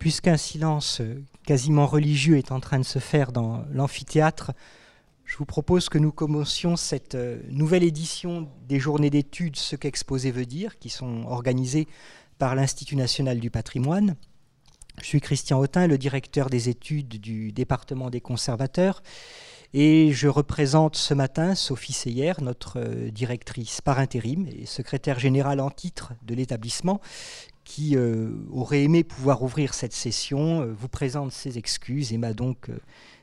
puisqu'un silence quasiment religieux est en train de se faire dans l'amphithéâtre, je vous propose que nous commencions cette nouvelle édition des journées d'études Ce qu'exposer veut dire, qui sont organisées par l'Institut national du patrimoine. Je suis Christian Autin, le directeur des études du département des conservateurs, et je représente ce matin Sophie Seyer, notre directrice par intérim et secrétaire générale en titre de l'établissement, qui euh, aurait aimé pouvoir ouvrir cette session, euh, vous présente ses excuses et m'a donc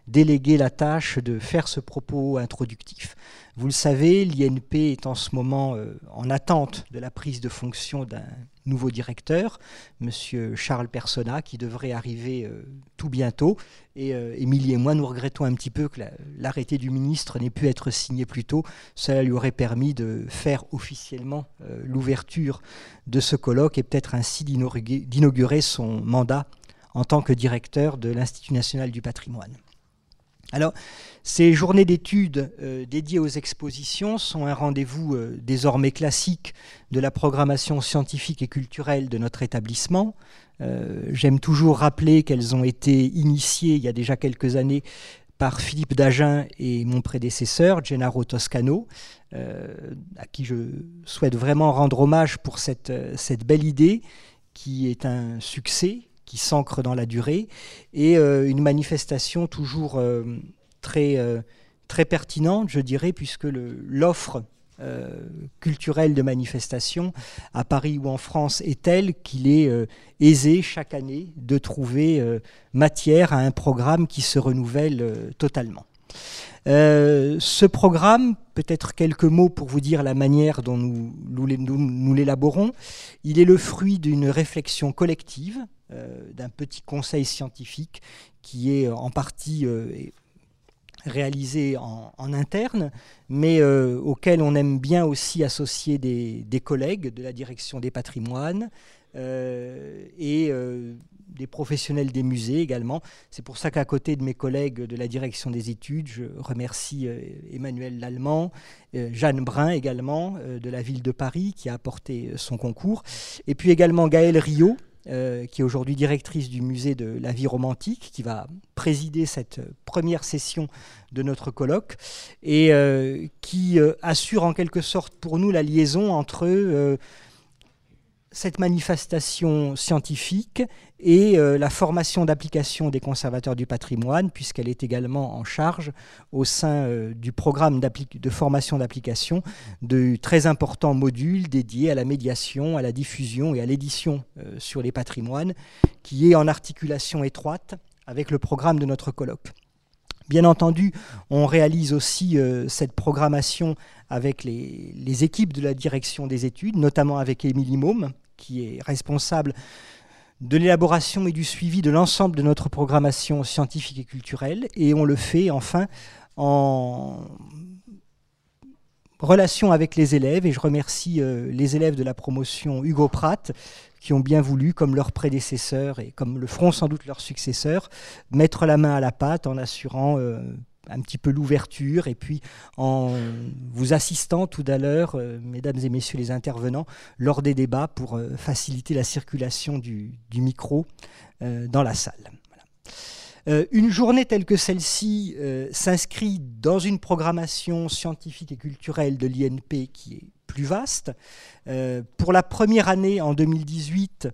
euh, délégué la tâche de faire ce propos introductif. Vous le savez, l'INP est en ce moment en attente de la prise de fonction d'un nouveau directeur, M. Charles Persona, qui devrait arriver euh, tout bientôt. Et euh, Émilie et moi, nous regrettons un petit peu que l'arrêté du ministre n'ait pu être signé plus tôt. Cela lui aurait permis de faire officiellement euh, l'ouverture de ce colloque et peut-être ainsi d'inaugurer son mandat en tant que directeur de l'Institut national du patrimoine. Alors, ces journées d'études euh, dédiées aux expositions sont un rendez-vous euh, désormais classique de la programmation scientifique et culturelle de notre établissement. Euh, j'aime toujours rappeler qu'elles ont été initiées il y a déjà quelques années par Philippe Dagen et mon prédécesseur, Gennaro Toscano, à qui je souhaite vraiment rendre hommage pour cette, cette belle idée qui est un succès, qui s'ancre dans la durée, et une manifestation toujours très, euh, très pertinente, je dirais, puisque l'offre euh, culturelle de manifestation à Paris ou en France est telle qu'il est euh, aisé chaque année de trouver matière à un programme qui se renouvelle totalement. Ce programme, peut-être quelques mots pour vous dire la manière dont nous, l'élaborons, il est le fruit d'une réflexion collective, d'un petit conseil scientifique qui est en partie réalisé en, interne, mais euh, auquel on aime bien aussi associer des, collègues de la direction des patrimoines euh, et euh, des professionnels des musées également. C'est pour ça qu'à côté de mes collègues de la direction des études, je remercie Emmanuel Lallemand, Jeanne Brun également de la ville de Paris qui a apporté son concours, et puis également Gaël Rio euh, qui est aujourd'hui directrice du musée de la vie romantique, qui va présider cette première session de notre colloque, et euh, qui euh, assure en quelque sorte pour nous la liaison entre cette manifestation scientifique et euh, la formation d'application des conservateurs du patrimoine, puisqu'elle est également en charge au sein euh, du programme de formation d'application de très importants modules dédiés à la médiation, à la diffusion et à l'édition euh, sur les patrimoines, qui est en articulation étroite avec le programme de notre colloque. Bien entendu, on réalise aussi cette programmation avec les, équipes de la direction des études, notamment avec Émilie Môme, qui est responsable de l'élaboration et du suivi de l'ensemble de notre programmation scientifique et culturelle. Et on le fait enfin en relation avec les élèves. Et je remercie euh, les élèves de la promotion Hugo Pratt qui ont bien voulu, comme leurs prédécesseurs et comme le feront sans doute leurs successeurs, mettre la main à la pâte en assurant euh, un petit peu l'ouverture et puis en vous assistant tout à l'heure, euh, mesdames et messieurs les intervenants, lors des débats pour euh, faciliter la circulation du, micro euh, dans la salle. une journée telle que celle-ci s'inscrit dans une programmation scientifique et culturelle de l'INP qui est plus vaste. pour la première année en 2018,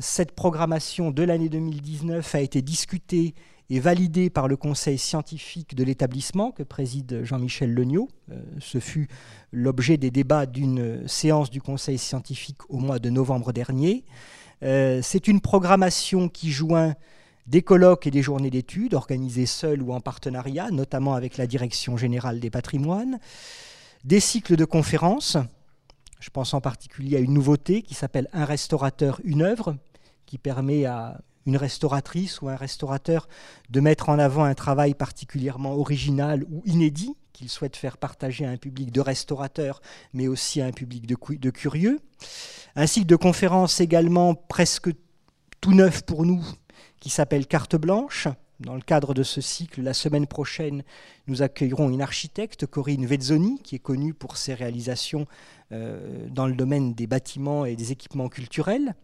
cette programmation de l'année 2019 a été discutée est validé par le conseil scientifique de l'établissement que préside Jean-Michel Legnaud. Euh, ce fut l'objet des débats d'une séance du conseil scientifique au mois de novembre dernier. Euh, c'est une programmation qui joint des colloques et des journées d'études organisées seules ou en partenariat, notamment avec la Direction générale des patrimoines, des cycles de conférences. Je pense en particulier à une nouveauté qui s'appelle Un restaurateur, une œuvre, qui permet à une restauratrice ou un restaurateur de mettre en avant un travail particulièrement original ou inédit qu'il souhaite faire partager à un public de restaurateurs, mais aussi à un public de, curieux. Un cycle de conférences également presque tout neuf pour nous, qui s'appelle Carte blanche. Dans le cadre de ce cycle, la semaine prochaine, nous accueillerons une architecte, Corinne Vezzoni, qui est connue pour ses réalisations euh, dans le domaine des bâtiments et des équipements culturels.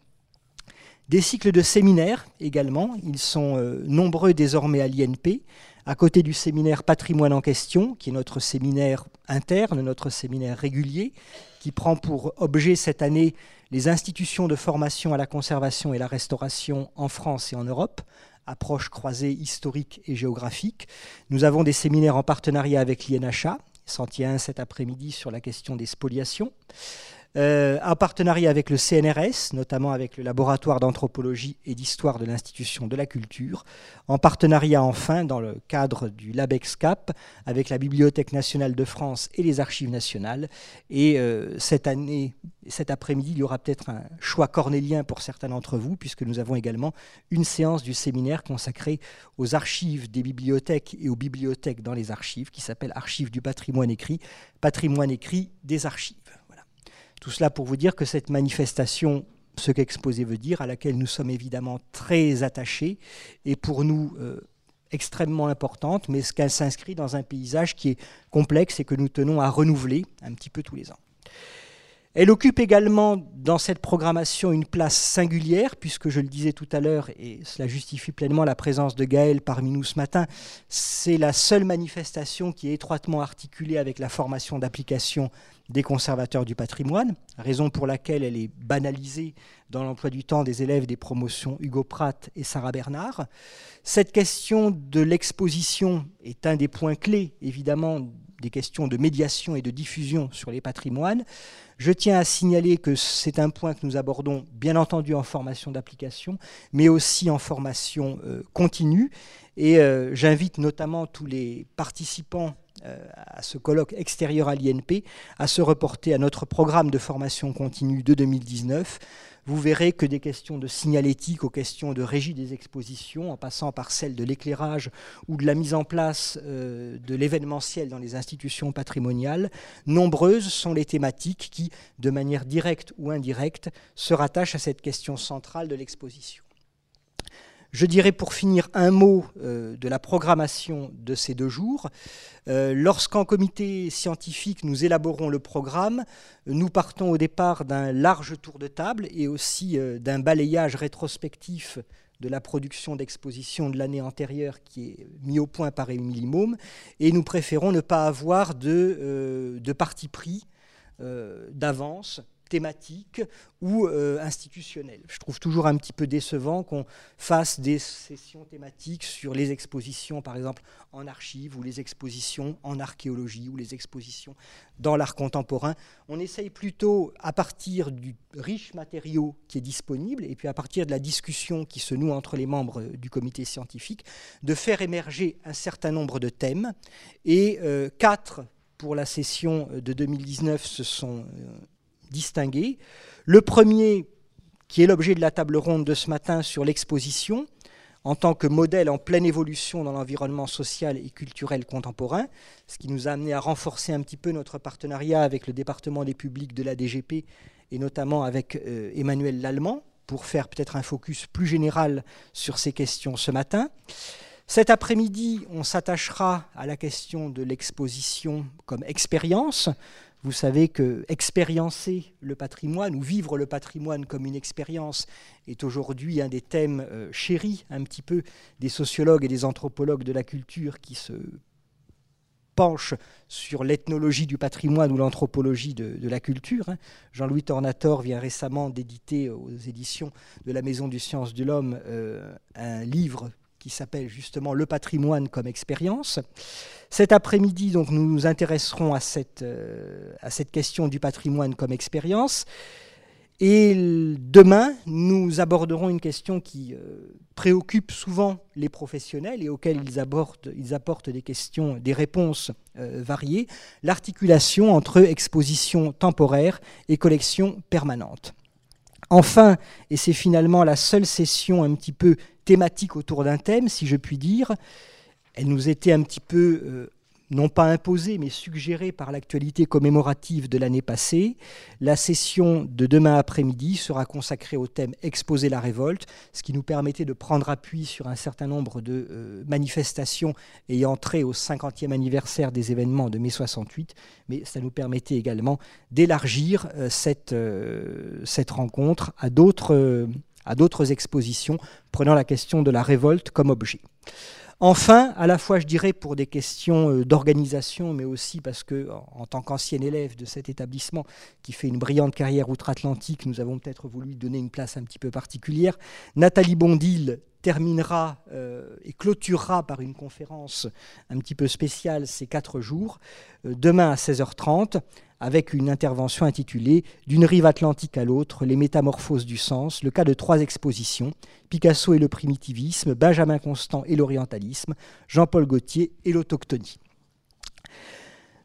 Des cycles de séminaires également, ils sont nombreux désormais à l'INP, à côté du séminaire Patrimoine en question, qui est notre séminaire interne, notre séminaire régulier, qui prend pour objet cette année les institutions de formation à la conservation et la restauration en France et en Europe, approche croisée historique et géographique. Nous avons des séminaires en partenariat avec l'INHA, s'en tient cet après-midi sur la question des spoliations. Euh, en partenariat avec le CNRS, notamment avec le laboratoire d'anthropologie et d'histoire de l'institution de la culture, en partenariat enfin dans le cadre du LabExCap avec la Bibliothèque nationale de France et les archives nationales. Et euh, cette année, cet après-midi, il y aura peut-être un choix cornélien pour certains d'entre vous, puisque nous avons également une séance du séminaire consacrée aux archives des bibliothèques et aux bibliothèques dans les archives, qui s'appelle Archives du patrimoine écrit, patrimoine écrit des archives. Tout cela pour vous dire que cette manifestation, ce qu'exposé veut dire, à laquelle nous sommes évidemment très attachés, est pour nous euh, extrêmement importante, mais qu'elle s'inscrit dans un paysage qui est complexe et que nous tenons à renouveler un petit peu tous les ans. Elle occupe également dans cette programmation une place singulière, puisque je le disais tout à l'heure, et cela justifie pleinement la présence de Gaël parmi nous ce matin, c'est la seule manifestation qui est étroitement articulée avec la formation d'application des conservateurs du patrimoine, raison pour laquelle elle est banalisée dans l'emploi du temps des élèves des promotions Hugo Pratt et Sarah Bernard. Cette question de l'exposition est un des points clés, évidemment, des questions de médiation et de diffusion sur les patrimoines. Je tiens à signaler que c'est un point que nous abordons bien entendu en formation d'application, mais aussi en formation euh, continue. Et euh, j'invite notamment tous les participants à ce colloque extérieur à l'INP à se reporter à notre programme de formation continue de 2019 vous verrez que des questions de signalétique aux questions de régie des expositions, en passant par celles de l'éclairage ou de la mise en place euh, de l'événementiel dans les institutions patrimoniales, nombreuses sont les thématiques qui, de manière directe ou indirecte, se rattachent à cette question centrale de l'exposition. Je dirais pour finir un mot euh, de la programmation de ces deux jours. Euh, lorsqu'en comité scientifique nous élaborons le programme, nous partons au départ d'un large tour de table et aussi euh, d'un balayage rétrospectif de la production d'exposition de l'année antérieure qui est mis au point par Émilie et nous préférons ne pas avoir de parti pris d'avance thématique ou euh, institutionnelle. Je trouve toujours un petit peu décevant qu'on fasse des sessions thématiques sur les expositions, par exemple en archives, ou les expositions en archéologie, ou les expositions dans l'art contemporain. On essaye plutôt, à partir du riche matériau qui est disponible, et puis à partir de la discussion qui se noue entre les membres du comité scientifique, de faire émerger un certain nombre de thèmes. Et euh, quatre pour la session de 2019 se sont distingués. Le premier, qui est l'objet de la table ronde de ce matin sur l'exposition, en tant que modèle en pleine évolution dans l'environnement social et culturel contemporain, ce qui nous a amené à renforcer un petit peu notre partenariat avec le département des publics de la DGP et notamment avec euh, Emmanuel Lallemand pour faire peut-être un focus plus général sur ces questions ce matin. Cet après-midi, on s'attachera à la question de l'exposition comme expérience, vous savez que expériencer le patrimoine ou vivre le patrimoine comme une expérience est aujourd'hui un des thèmes euh, chéris un petit peu des sociologues et des anthropologues de la culture qui se penchent sur l'ethnologie du patrimoine ou l'anthropologie de, la culture. Hein. Jean-Louis Tornator vient récemment d'éditer aux éditions de la Maison du Sciences de l'Homme euh, un livre qui s'appelle justement Le patrimoine comme expérience. Cet après-midi, donc, nous nous intéresserons à cette, euh, à cette question du patrimoine comme expérience. Et demain, nous aborderons une question qui euh, préoccupe souvent les professionnels et auxquels ils, abordent, ils apportent des questions, des réponses euh, variées, l'articulation entre exposition temporaire et collection permanente. Enfin, et c'est finalement la seule session un petit peu thématique autour d'un thème, si je puis dire. Elle nous était un petit peu, euh, non pas imposée, mais suggérée par l'actualité commémorative de l'année passée. La session de demain après-midi sera consacrée au thème Exposer la révolte, ce qui nous permettait de prendre appui sur un certain nombre de euh, manifestations ayant trait au 50e anniversaire des événements de mai 68, mais ça nous permettait également d'élargir euh, cette, cette rencontre à d'autres à d'autres expositions prenant la question de la révolte comme objet. Enfin, à la fois, je dirais, pour des questions euh, d'organisation, mais aussi parce que, en tant qu'ancien élève de cet établissement qui fait une brillante carrière outre-Atlantique, nous avons peut-être voulu donner une place un petit peu particulière. Nathalie Bondil terminera euh, et clôturera par une conférence un petit peu spéciale ces quatre jours, euh, demain à 16h30, avec une intervention intitulée D'une rive atlantique à l'autre, les métamorphoses du sens, le cas de trois expositions, Picasso et le primitivisme, Benjamin Constant et l'orientalisme, Jean-Paul Gaultier et l'autochtonie.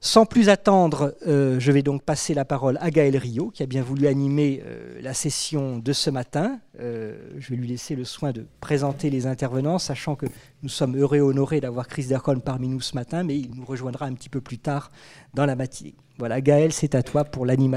Sans plus attendre, euh, je vais donc passer la parole à Gaël Rio, qui a bien voulu animer euh, la session de ce matin. Euh, je vais lui laisser le soin de présenter les intervenants, sachant que nous sommes heureux et honorés d'avoir Chris Dercon parmi nous ce matin, mais il nous rejoindra un petit peu plus tard dans la matinée. Voilà, Gaël, c'est à toi pour l'animation.